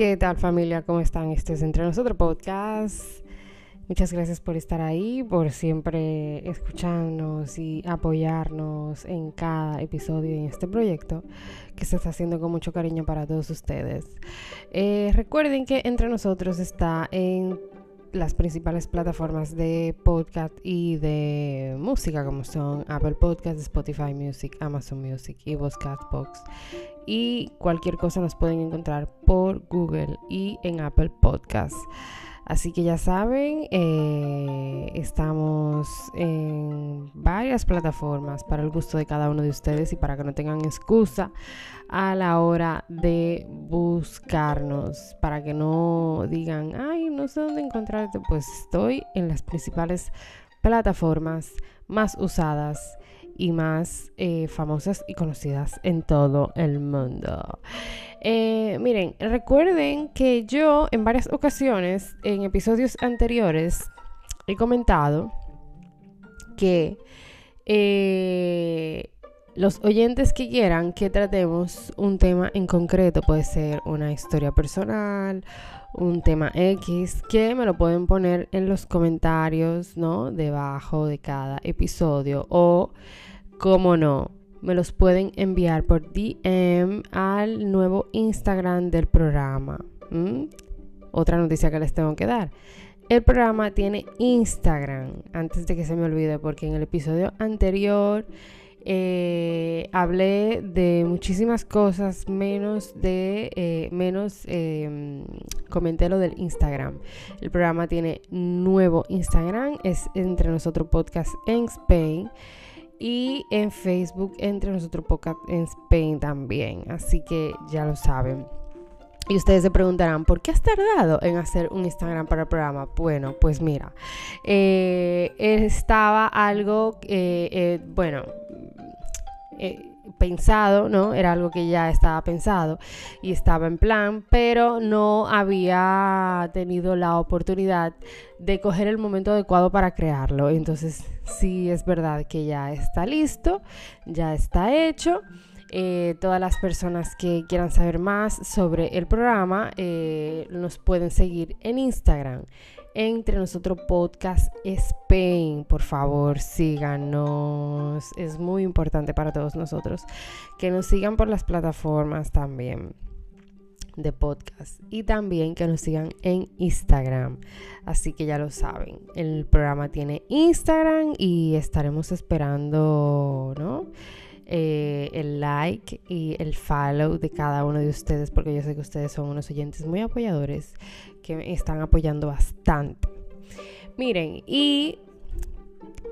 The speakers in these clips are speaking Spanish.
¿Qué tal familia? ¿Cómo están? Este es Entre Nosotros Podcast. Muchas gracias por estar ahí, por siempre escucharnos y apoyarnos en cada episodio en este proyecto que se está haciendo con mucho cariño para todos ustedes. Eh, recuerden que Entre Nosotros está en las principales plataformas de podcast y de música como son Apple Podcasts, Spotify Music, Amazon Music y Castbox. Y cualquier cosa nos pueden encontrar por Google y en Apple Podcasts. Así que ya saben, eh, estamos en varias plataformas para el gusto de cada uno de ustedes y para que no tengan excusa a la hora de buscarnos, para que no digan, ay, no sé dónde encontrarte. Pues estoy en las principales plataformas más usadas y más eh, famosas y conocidas en todo el mundo. Eh, miren, recuerden que yo en varias ocasiones, en episodios anteriores, he comentado que eh, los oyentes que quieran que tratemos un tema en concreto, puede ser una historia personal, un tema X, que me lo pueden poner en los comentarios, ¿no? Debajo de cada episodio o como no, me los pueden enviar por DM al nuevo Instagram del programa. Otra noticia que les tengo que dar. El programa tiene Instagram, antes de que se me olvide, porque en el episodio anterior eh, hablé de muchísimas cosas, menos de, eh, menos em, comenté lo del Instagram. El programa tiene nuevo Instagram, es entre nosotros podcast en Spain y en Facebook entre nosotros podcast en Spain también. Así que ya lo saben. Y ustedes se preguntarán, ¿por qué has tardado en hacer un Instagram para el programa? Bueno, pues mira, eh, estaba algo, eh, eh, bueno, pensado, ¿no? Era algo que ya estaba pensado y estaba en plan, pero no había tenido la oportunidad de coger el momento adecuado para crearlo. Entonces, sí es verdad que ya está listo, ya está hecho. Eh, todas las personas que quieran saber más sobre el programa eh, nos pueden seguir en Instagram entre nosotros podcast Spain. Por favor, síganos. Es muy importante para todos nosotros que nos sigan por las plataformas también de podcast y también que nos sigan en Instagram. Así que ya lo saben, el programa tiene Instagram y estaremos esperando, ¿no? Eh, el like y el follow de cada uno de ustedes, porque yo sé que ustedes son unos oyentes muy apoyadores que me están apoyando bastante. Miren, y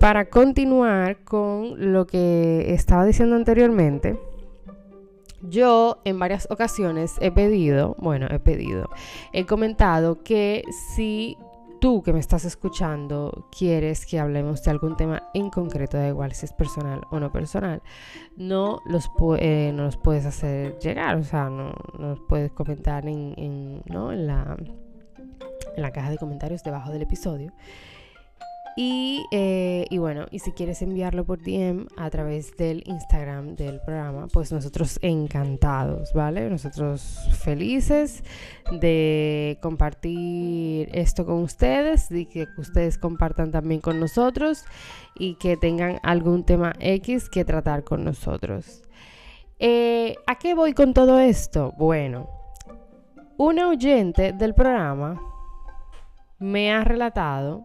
para continuar con lo que estaba diciendo anteriormente, yo en varias ocasiones he pedido, bueno, he pedido, he comentado que si tú que me estás escuchando quieres que hablemos de algún tema en concreto, da igual si es personal o no personal, no los, eh, no los puedes hacer llegar, o sea, no, nos puedes comentar en, en, ¿no? en, la, en la caja de comentarios debajo del episodio. Eh, y, bueno, y si quieres enviarlo por DM a través del Instagram del programa, pues nosotros encantados, ¿vale? Nosotros felices de compartir esto con ustedes y que ustedes compartan también con nosotros y que tengan algún tema X que tratar con nosotros. Eh, ¿A qué voy con todo esto? Bueno, una oyente del programa me ha relatado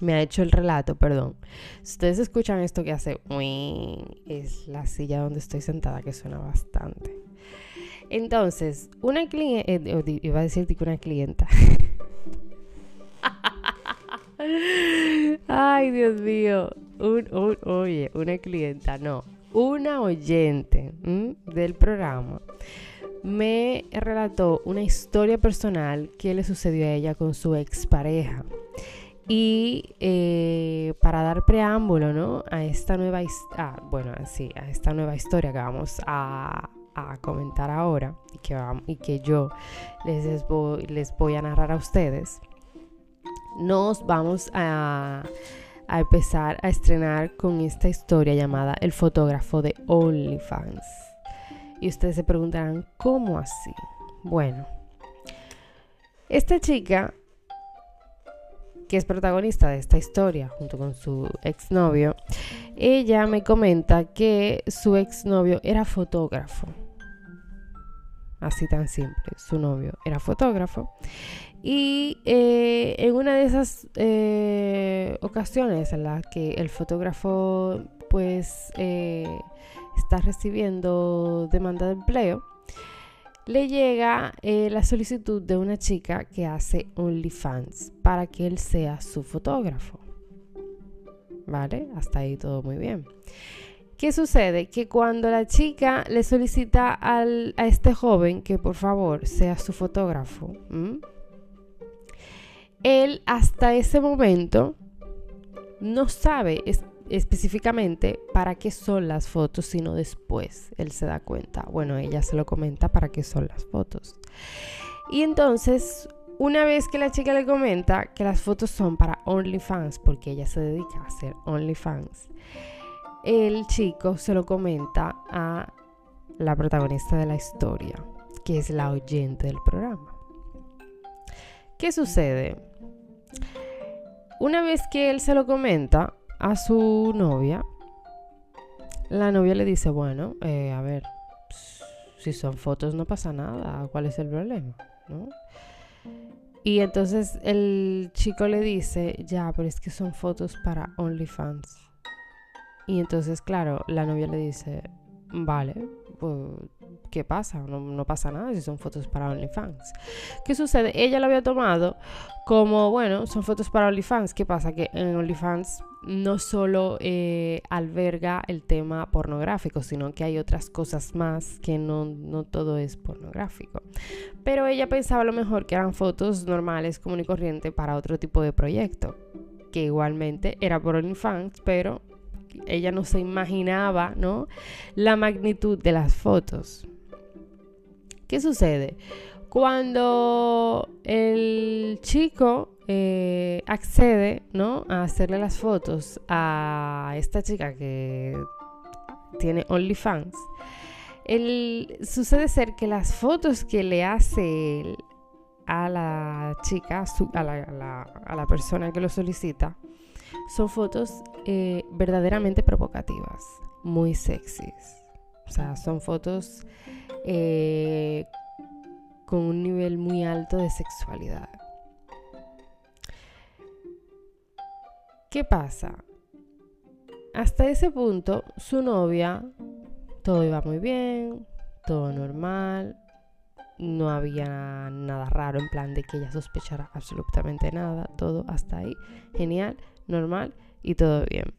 me ha hecho el relato, perdón. Si ustedes escuchan esto que hace, es la silla donde estoy sentada que suena bastante. Entonces, una clienta, eh, iba a decirte que una clienta. Ay, Dios mío. oye, una clienta, no. Una oyente del programa me relató una historia personal que le sucedió a ella con su expareja. Y eh, para dar preámbulo ¿no? a esta nueva ah, bueno, sí, a esta nueva historia que vamos a, comentar ahora y que, y que yo les voy, les voy a narrar a ustedes, nos vamos a, a empezar a estrenar con esta historia llamada El fotógrafo de OnlyFans. Y ustedes se preguntarán, ¿cómo así? Bueno, Esta chica, que es protagonista de esta historia junto con su exnovio, ella me comenta que su exnovio era fotógrafo. Así tan simple, su novio era fotógrafo. Y eh, en una de esas eh, ocasiones en las que el fotógrafo pues eh, está recibiendo demanda de empleo, le llega la solicitud de una chica que hace OnlyFans para que él sea su fotógrafo. ¿Vale? Hasta ahí todo muy bien. ¿Qué sucede? Que cuando la chica le solicita a este joven que por favor sea su fotógrafo, él hasta ese momento no sabe específicamente para qué son las fotos, sino después él se da cuenta. Bueno, ella se lo comenta para qué son las fotos. Y entonces, una vez que la chica le comenta que las fotos son para OnlyFans, porque ella se dedica a hacer OnlyFans, el chico se lo comenta a la protagonista de la historia, que es la oyente del programa. ¿Qué sucede? Una vez que él se lo comenta a su novia, la novia le dice, bueno, eh, a ver, si son fotos no pasa nada, ¿cuál es el problema? Y entonces el chico le dice, ya, pero es que son fotos para OnlyFans. Y entonces, claro, la novia le dice, vale, pues, ¿qué pasa? No, pasa nada si son fotos para OnlyFans. ¿Qué sucede? Ella lo había tomado como, bueno, son fotos para OnlyFans. ¿Qué pasa? Que en OnlyFans no solo eh, alberga el tema pornográfico, sino que hay otras cosas más que no, no todo es pornográfico. Pero ella pensaba a lo mejor que eran fotos normales, común y corriente para otro tipo de proyecto, que igualmente era por OnlyFans, pero ella no se imaginaba, ¿no? La magnitud de las fotos. ¿Qué sucede? Cuando el chico eh, accede, ¿no? A hacerle las fotos a esta chica que tiene OnlyFans, el, sucede ser que las fotos que le hace a la chica, a la, a la persona que lo solicita, son fotos eh, verdaderamente provocativas, muy sexys. O sea, son fotos eh, con un nivel muy alto de sexualidad. ¿Qué pasa? Hasta ese punto, su novia, todo iba muy bien, todo normal, no había nada raro en plan de que ella sospechara absolutamente nada, todo hasta ahí, genial, normal y todo bien.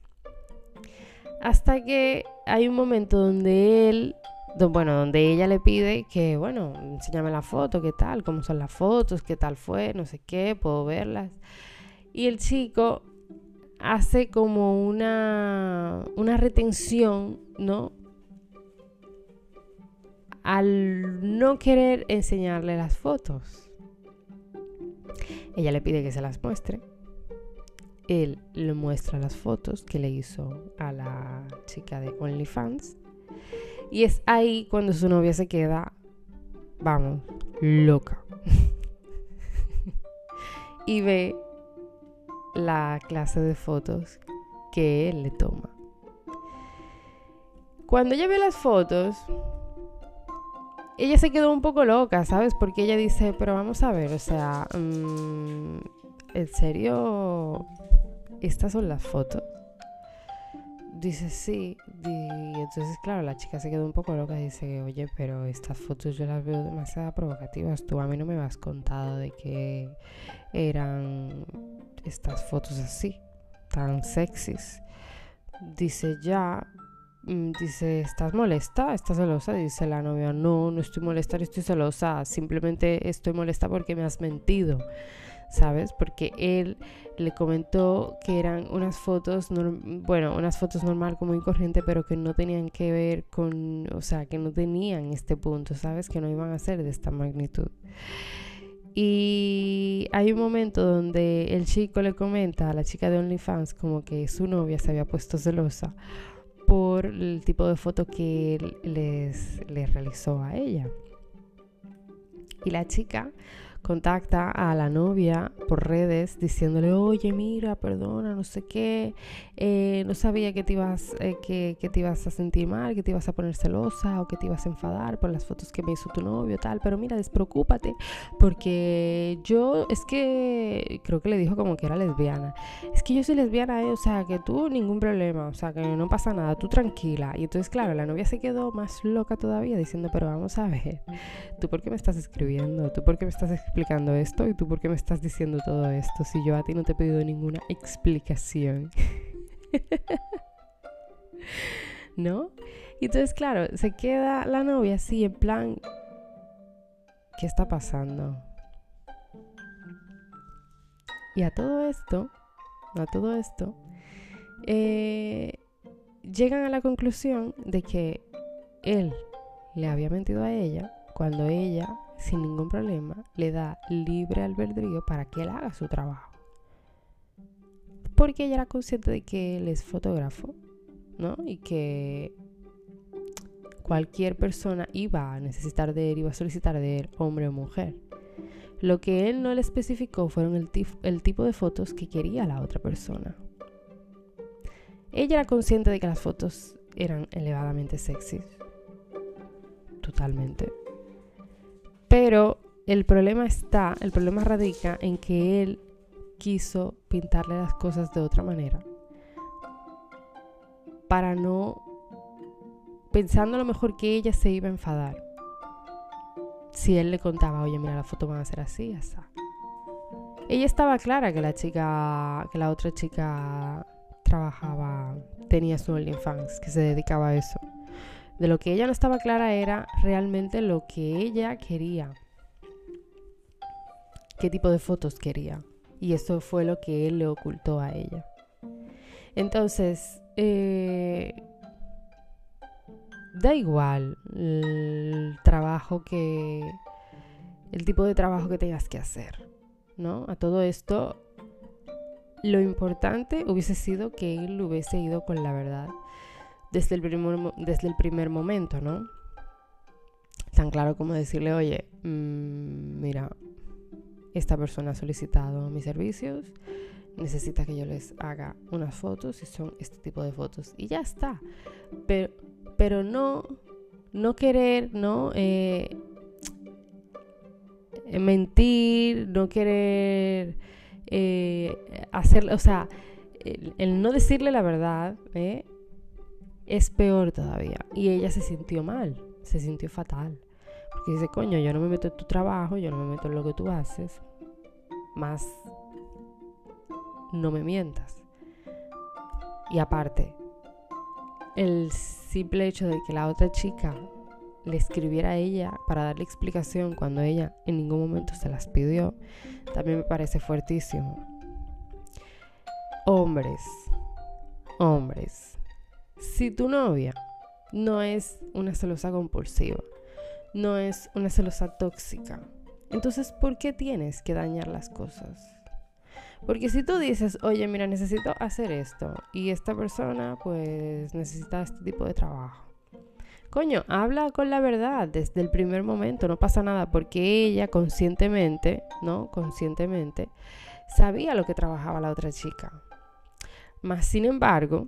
Hasta que hay un momento donde él, bueno, donde ella le pide que, bueno, enséñame la foto, qué tal, cómo son las fotos, qué tal fue, no sé qué, puedo verlas. Y el chico hace como una, una retención, ¿no? Al no querer enseñarle las fotos. Ella le pide que se las muestre él le muestra las fotos que le hizo a la chica de OnlyFans. Y es ahí cuando su novia se queda, vamos, loca. y ve la clase de fotos que él le toma. Cuando ella ve las fotos, ella se quedó un poco loca, ¿sabes? Porque ella dice, pero vamos a ver, o sea, mm, ¿en serio estas son las fotos. Dice, sí. Entonces, claro, la chica se quedó un poco loca y dice, oye, pero estas fotos yo las veo demasiado provocativas. Tú a mí no me has contado de que eran estas fotos así, tan sexys. Dice, ya. Mm, dice, ¿estás molesta? ¿Estás celosa? Dice la novia, no, no estoy molesta, no estoy celosa. Simplemente estoy molesta porque me has mentido. ¿Sabes? Porque él le comentó que eran unas fotos, bueno, unas fotos normal como y pero que no tenían que ver con, o sea, que no tenían este punto, ¿sabes? Que no iban a ser de esta magnitud. Y hay un momento donde el chico le comenta a la chica de OnlyFans como que su novia se había puesto celosa por el tipo de foto que él les, les realizó a ella. Y la chica contacta a la novia por redes diciéndole, oye, mira, perdona, no sé qué, eh, no sabía que te, ibas, eh, que, que, te ibas a sentir mal, que te ibas a poner celosa o que te ibas a enfadar por las fotos que me hizo tu novio, tal, pero mira, despreocúpate, porque yo es que creo que le dijo como que era lesbiana, es que yo soy lesbiana, eh, o sea, que tú ningún problema, o sea, que no pasa nada, tú tranquila. Y entonces, claro, la novia se quedó más loca todavía diciendo, pero vamos a ver, ¿tú por qué me estás escribiendo? ¿Tú por qué me estás explicando esto? ¿Y tú por qué me estás diciendo todo esto si yo a ti no te he pedido ninguna explicación? ¿No? Y entonces, claro, se queda la novia así en plan, ¿qué está pasando? Y a todo esto, a todo esto, eh, llegan a la conclusión de que él le había mentido a ella cuando ella, sin ningún problema, le da libre albedrío para que él haga su trabajo. Porque ella era consciente de que él es fotógrafo, ¿no? Y que cualquier persona iba a necesitar de él, iba a solicitar de él, hombre o mujer. Lo que él no le especificó fueron el, el tipo de fotos que quería la otra persona. Ella era consciente de que las fotos eran elevadamente sexys. Totalmente. Pero el problema está, el problema radica en que él quiso pintarle las cosas de otra manera. Para no, pensando a lo mejor que ella se iba a enfadar. Si él le contaba, oye, mira, la foto va a ser así, así. Ella estaba clara que la chica, que la otra chica trabajaba, tenía su OnlyFans, que se dedicaba a eso. De lo que ella no estaba clara era realmente lo que ella quería. Qué tipo de fotos quería. Y eso fue lo que él le ocultó a ella. Entonces, eh, da igual el trabajo que, el tipo de trabajo que tengas que hacer, ¿no? A todo esto, lo importante hubiese sido que él hubiese ido con la verdad desde el primer, desde el primer momento, ¿no? Tan claro como decirle, oye, mm, mira, esta persona ha solicitado mis servicios, necesita que yo les haga unas fotos y son este tipo de fotos y ya está. Pero, pero no, no querer, ¿no? Eh, mentir, no querer eh, hacerle, o sea, el, no decirle la verdad ¿eh? Es peor todavía. Y ella se sintió mal, se sintió fatal. Porque dice, coño, yo no me meto en tu trabajo, yo no me meto en lo que tú haces, más no me mientas. Y aparte, el simple hecho de que la otra chica le escribiera a ella para darle explicación cuando ella en ningún momento se las pidió, también me parece fuertísimo. Hombres, hombres, si tu novia no es una celosa compulsiva, no es una celosa tóxica, entonces ¿por qué tienes que dañar las cosas? Porque si tú dices, oye, mira, necesito hacer esto y esta persona pues necesita este tipo de trabajo Coño, habla con la verdad desde el primer momento, no pasa nada, porque ella conscientemente, ¿no? Conscientemente, sabía lo que trabajaba la otra chica. Más sin embargo,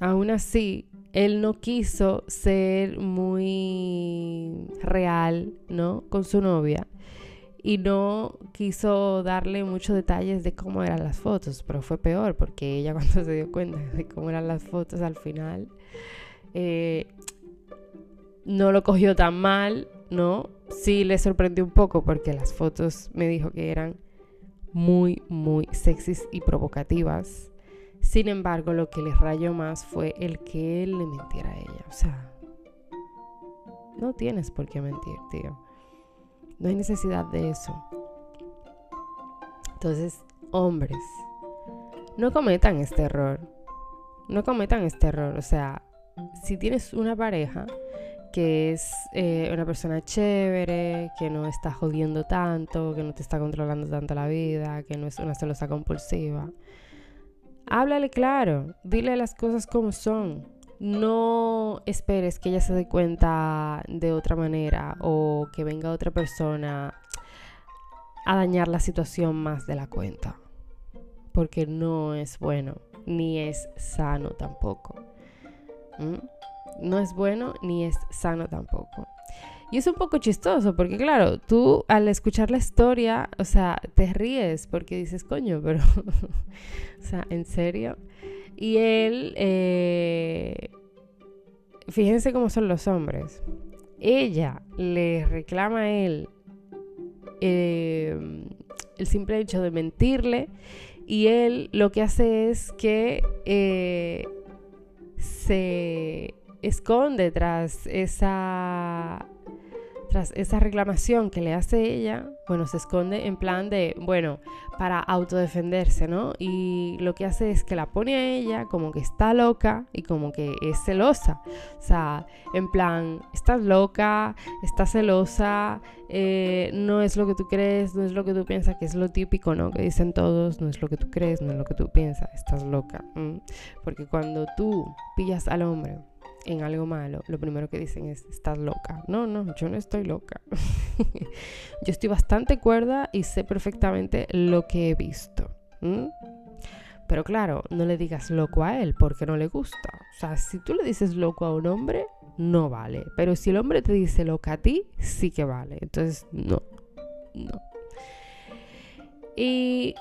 aún así, él no quiso ser muy real, ¿no? Con su novia. Y no quiso darle muchos detalles de cómo eran las fotos, pero fue peor porque ella cuando se dio cuenta de cómo eran las fotos al final, eh, no lo cogió tan mal, ¿no? Sí le sorprendió un poco porque las fotos me dijo que eran muy, muy sexys y provocativas. Sin embargo, lo que le rayó más fue el que él le mintiera a ella. O sea, no tienes por qué mentir, tío. No hay necesidad de eso. Entonces, hombres, no cometan este error. No cometan este error. O sea, si tienes una pareja, que es eh, una persona chévere, que no está jodiendo tanto, que no te está controlando tanto la vida, que no es una celosa compulsiva. Háblale claro, dile las cosas como son. No esperes que ella se dé cuenta de otra manera o que venga otra persona a dañar la situación más de la cuenta. Porque no es bueno, ni es sano tampoco. No es bueno ni es sano tampoco. Y es un poco chistoso porque, claro, tú al escuchar la historia, o sea, te ríes porque dices, coño, pero, o sea, ¿en serio? Y él, eh, fíjense cómo son los hombres. Ella le reclama a él eh, el simple hecho de mentirle y él lo que hace es que eh, se esconde tras esa tras esa reclamación que le hace ella, bueno, se esconde en plan de, bueno, para autodefenderse, ¿no? Y lo que hace es que la pone a ella como que está loca y como que es celosa. O sea, en plan, estás loca, estás celosa, eh, no es lo que tú crees, no es lo que tú piensas, que es lo típico, ¿no? Que dicen todos, no es lo que tú crees, no es lo que tú piensas, estás loca. Porque cuando tú pillas al hombre en algo malo, lo primero que dicen es, estás loca. No, no, yo no estoy loca. yo estoy bastante cuerda y sé perfectamente lo que he visto. Pero claro, no le digas loco a él porque no le gusta. O sea, si tú le dices loco a un hombre, no vale. Pero si el hombre te dice loca a ti, sí que vale. Entonces, no, no. Y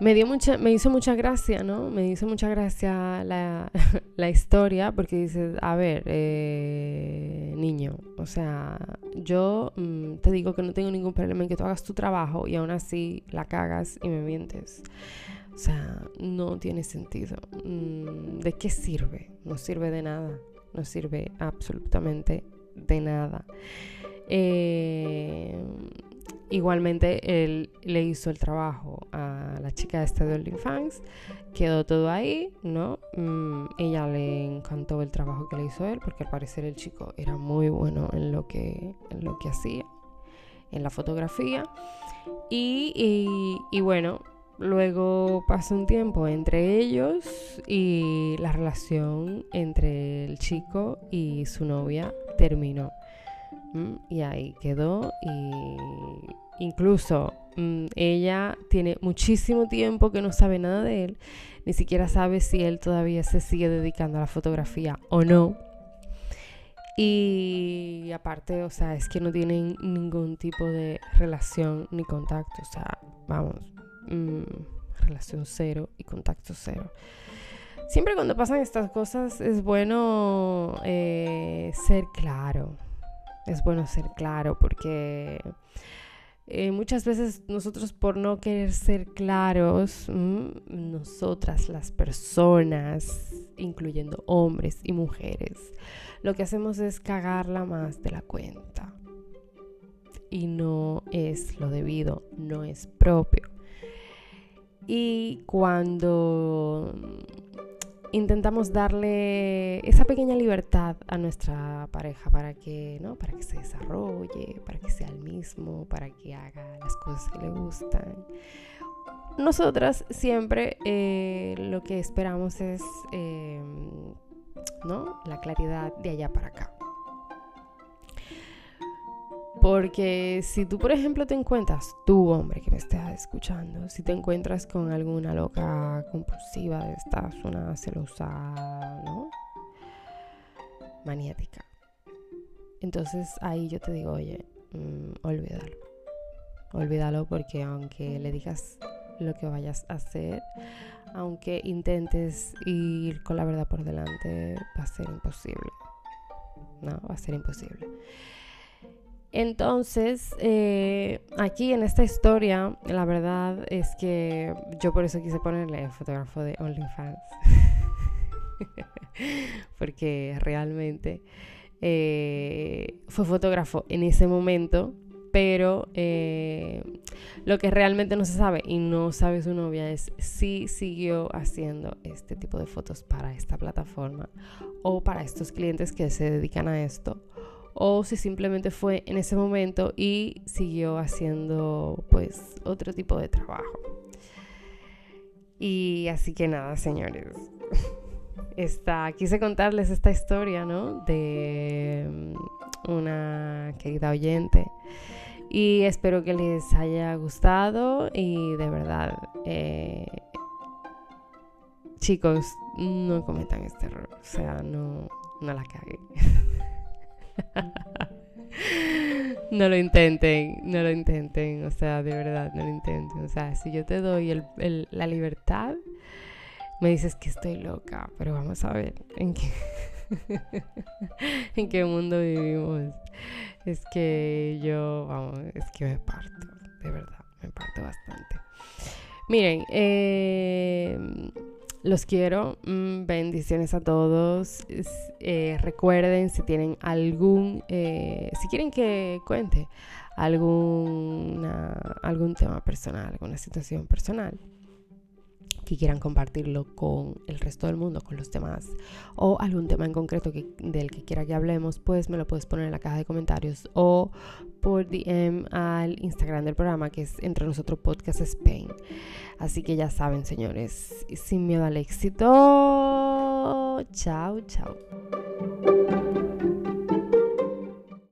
me dio mucha, me hizo mucha gracia, ¿no? Me hizo mucha gracia la, historia porque dices, a ver, eh, niño, o sea, yo mm, te digo que no tengo ningún problema en que tú hagas tu trabajo y aún así la cagas y me mientes. O sea, no tiene sentido. Mm, ¿De qué sirve? No sirve de nada. No sirve absolutamente de nada. Eh, Igualmente él le hizo el trabajo a la chica esta de OnlyFans, quedó todo ahí, ¿no? Mm, ella le encantó el trabajo que le hizo él porque al parecer el chico era muy bueno en lo que, en lo que hacía, en la fotografía. Y, y bueno, luego pasó un tiempo entre ellos y la relación entre el chico y su novia terminó. Mm, y ahí quedó y incluso mm, ella tiene muchísimo tiempo que no sabe nada de él, ni siquiera sabe si él todavía se sigue dedicando a la fotografía o no. Y aparte, o sea, es que no tienen ningún tipo de relación ni contacto, o sea, vamos, mm, relación cero y contacto cero. Siempre cuando pasan estas cosas es bueno eh, ser claro, es bueno ser claro porque eh, muchas veces nosotros por no querer ser claros, nosotras las personas, incluyendo hombres y mujeres, lo que hacemos es cagarla más de la cuenta. Y no es lo debido, no es propio. Y cuando intentamos darle esa pequeña libertad a nuestra pareja para que, ¿no? Para que se desarrolle, para que sea el mismo, para que haga las cosas que le gustan. Nosotras siempre eh, lo que esperamos es, em, ¿no? La claridad de allá para acá. Porque si tú, por ejemplo, te encuentras, tú hombre que me estás escuchando, si te encuentras con alguna loca compulsiva de estas, una celosa, ¿no? Maniática. Entonces ahí yo te digo, oye, mm, olvídalo. Olvídalo porque aunque le digas lo que vayas a hacer, aunque intentes ir con la verdad por delante, va a ser imposible. No, va a ser imposible. Entonces, eh, aquí en esta historia, la verdad es que yo por eso quise ponerle fotógrafo de OnlyFans. Porque realmente eh, fue fotógrafo en ese momento, pero eh, lo que realmente no se sabe y no sabe su novia es si siguió haciendo este tipo de fotos para esta plataforma o para estos clientes que se dedican a esto o si simplemente fue en ese momento y siguió haciendo pues otro tipo de trabajo. Y así que nada, señores. Esta, quise contarles esta historia, ¿no? De mm, una querida oyente. Y espero que les haya gustado y de verdad, eh, chicos, no cometan este error. O sea, no, no la caguen. no lo intenten, no lo intenten, o sea, de verdad, no lo intenten. O sea, si yo te doy la libertad, me dices que estoy loca, pero vamos a ver en qué, en qué mundo vivimos. Es que yo, vamos, es que me parto, de verdad, me parto bastante. Miren, eh, los quiero. Mm, bendiciones a todos. Eh, recuerden si tienen algún, eh, si quieren que cuente alguna, algún tema personal, alguna situación personal que quieran compartirlo con el resto del mundo, con los demás, o algún tema en concreto que, del que quiera que hablemos, pues me lo puedes poner en la caja de comentarios o por DM al Instagram del programa que es Entre Nosotros Podcast Spain. Así que ya saben, señores, sin miedo al éxito. Chao, chao.